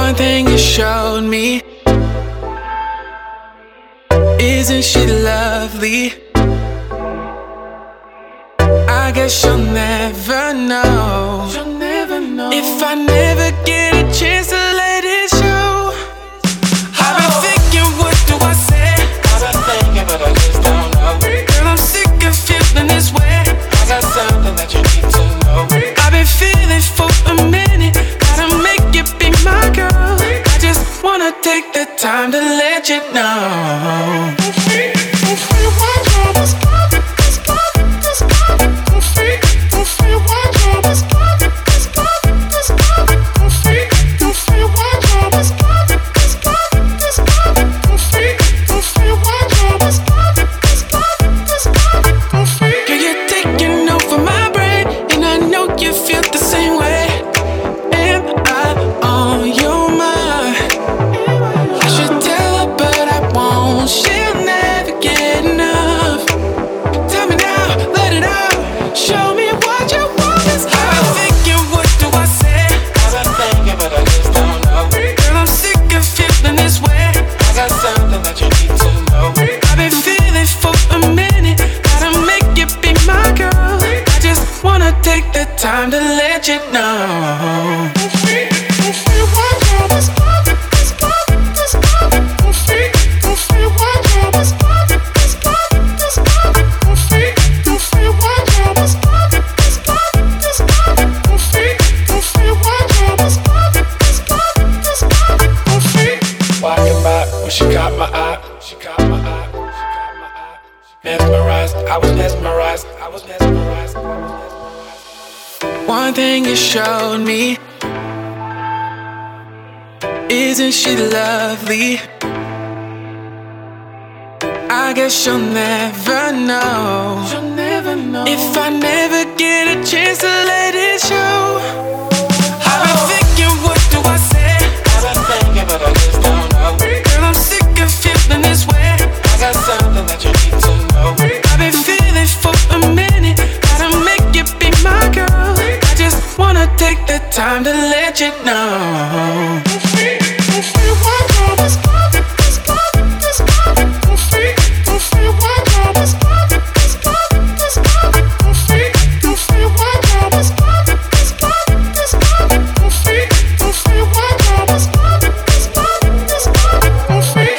One thing you showed me. Isn't she lovely? I guess you'll never know. You'll never know. If I never get a chance to let it show. I've been oh. thinking, what do I say? I've been thinking, but I just don't know. Girl, I'm sick of feeling this way. I got something that you need to know. I've been feeling for a minute. Take the time to let you know. Time to mesmerized. One thing you showed me. Isn't she lovely? I guess you'll never know. You'll never know. If I never get a chance to let it show. I've been oh. thinking, what do I say? I've been thinking, but I just don't know. Girl, I'm sick of feeling this way. I got something that you take the time to let you know.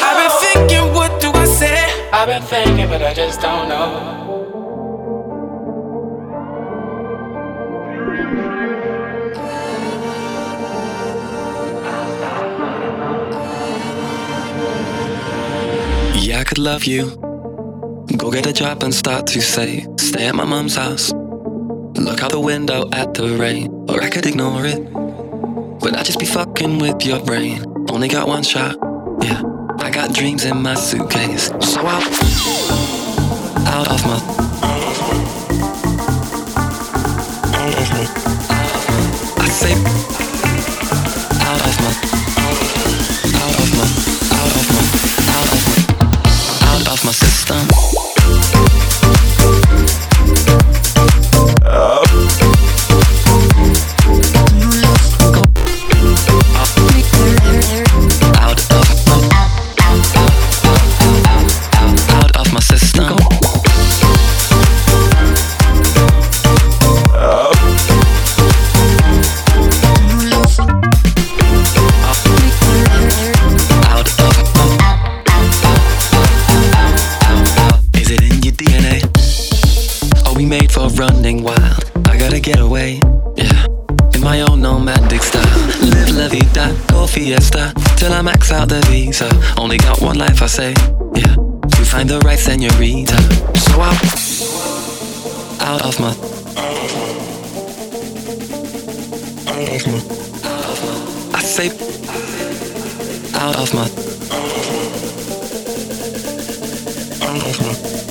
I've been thinking, what do I say? I've been thinking, but I just don't know. Could love you. Go get a job and start to say, stay at my mom's house. Look out the window at the rain, or I could ignore it. But I just be fucking with your brain. Only got one shot, yeah. I got dreams in my suitcase, so out, out of my, wild? I gotta get away, yeah. In my own nomadic style. Live la vida, go fiesta. Till I max out the visa. Only got one life, I say, yeah. To find the right senorita. So out, out of my. I say, out of my. out of my.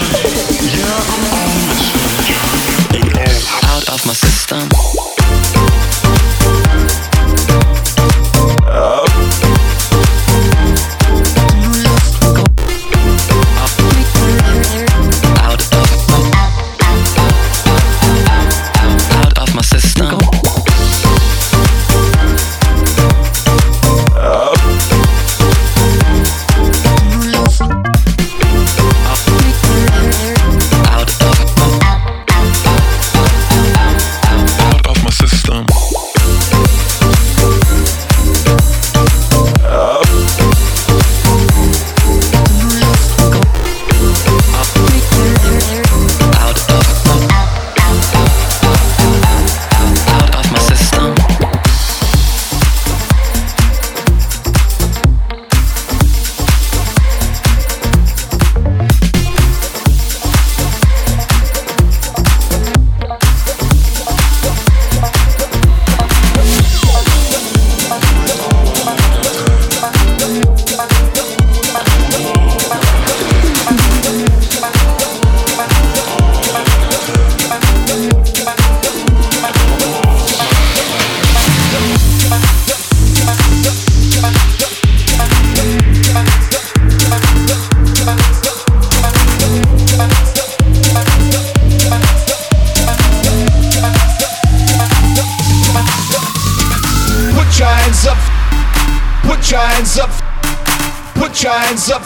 Put your hands up.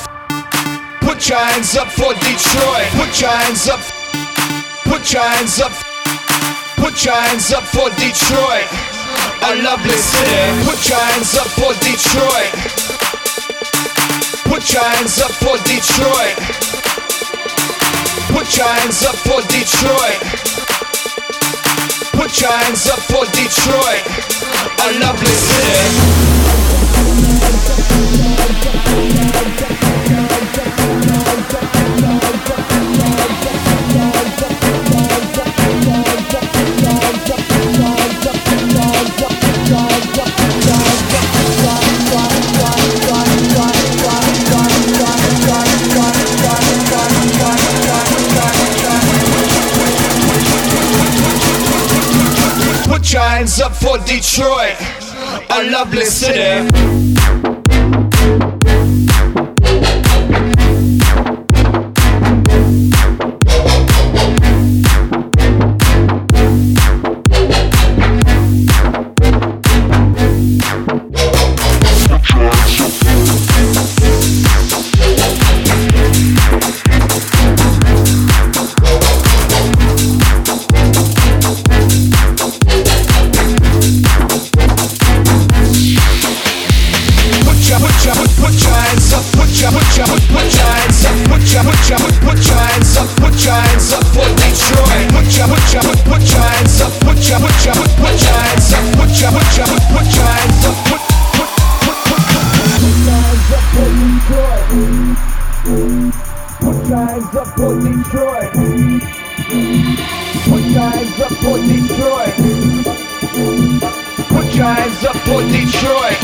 Put your hands up for Detroit. Put your hands up. Put your hands up. Put your hands up for Detroit. A lovely city. Put your hands up for Detroit. Put your hands up for Detroit. Put your hands up for Detroit. Put your hands up for Detroit. A lovely Put your hands up for Detroit, a lovely city. Detroit. Put your hands up for Detroit. Put your hands up for Detroit.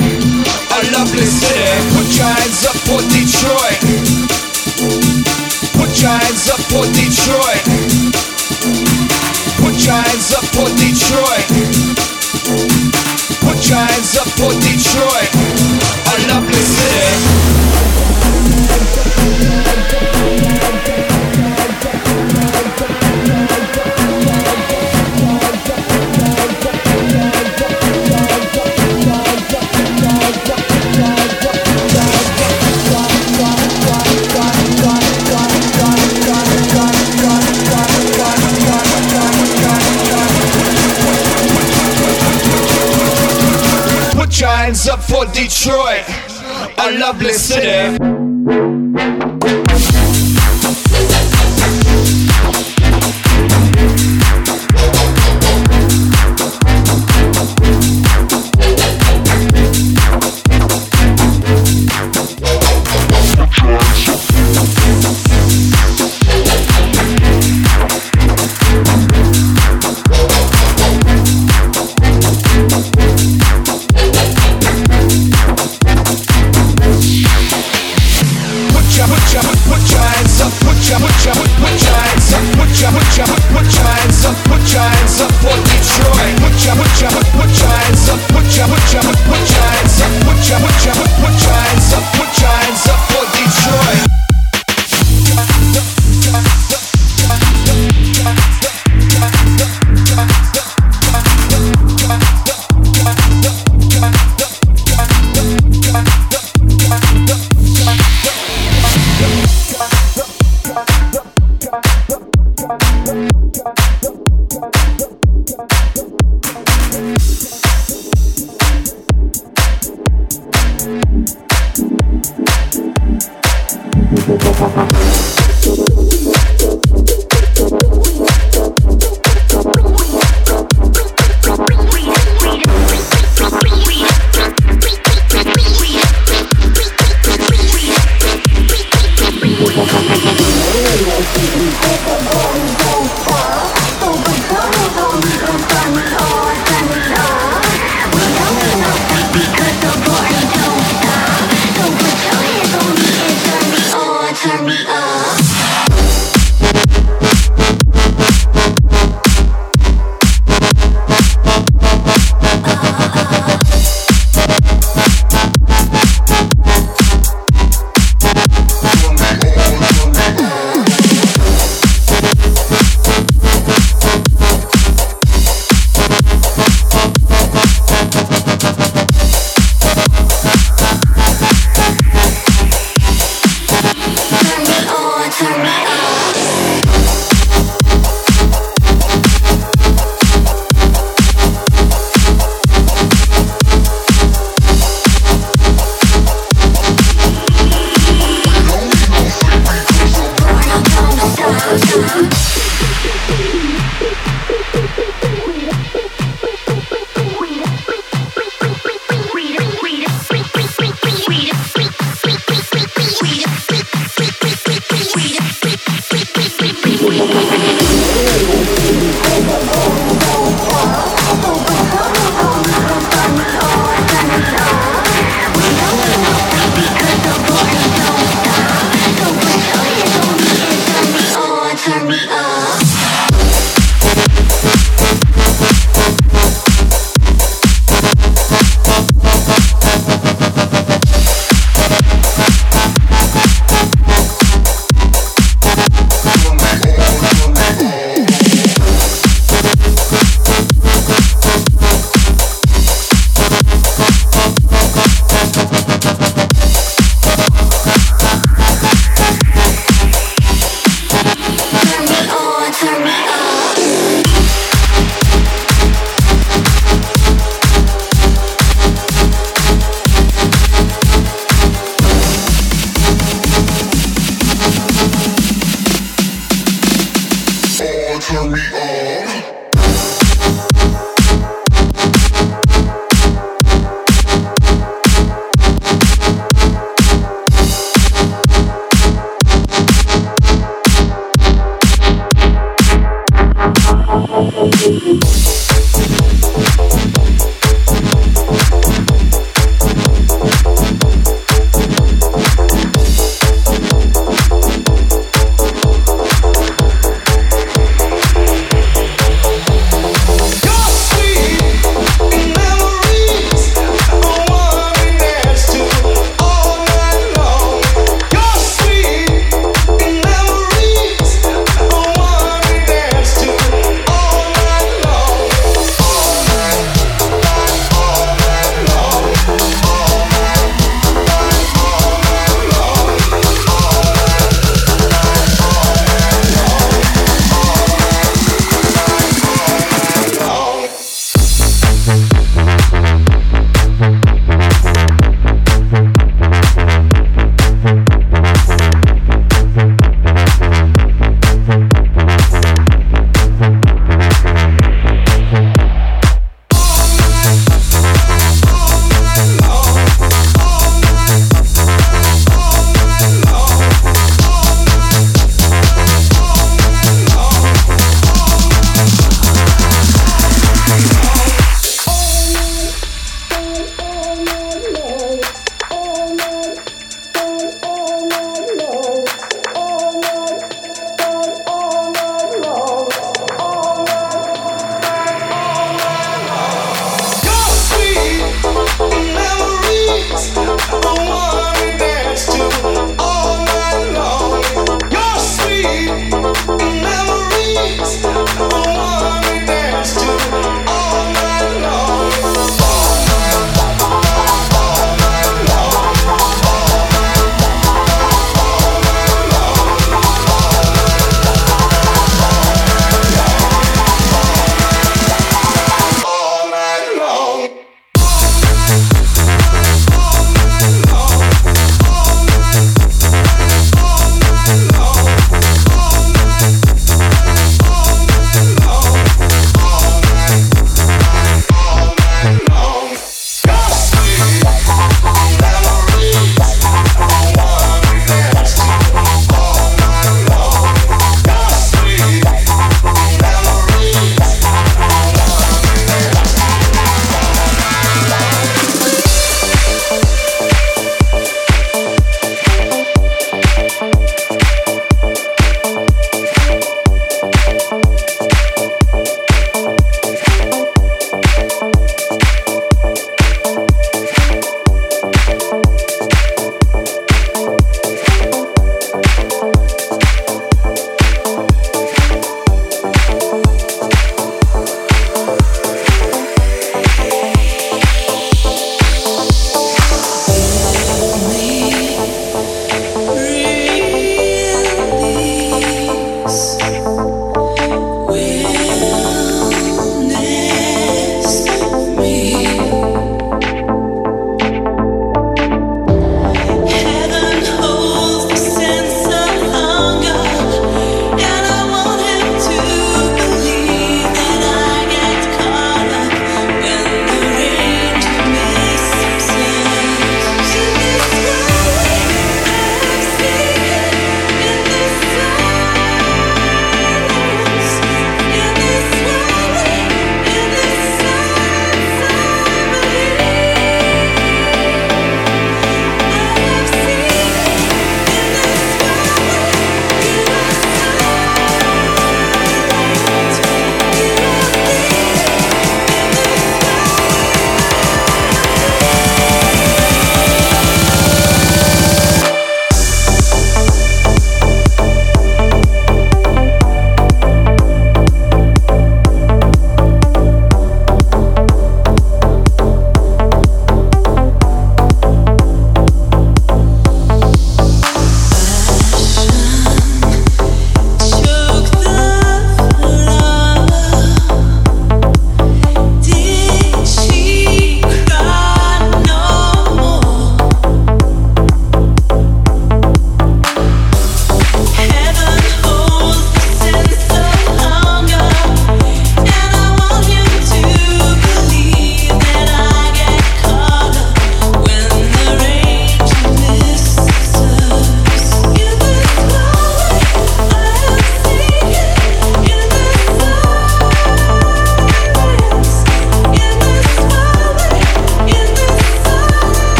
A lovely city. Put your hands up for Detroit. Put your hands up for Detroit. Put your hands up for Detroit. Put your hands up for Detroit. A lovely city. Up for Detroit, a lovely city.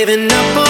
giving up on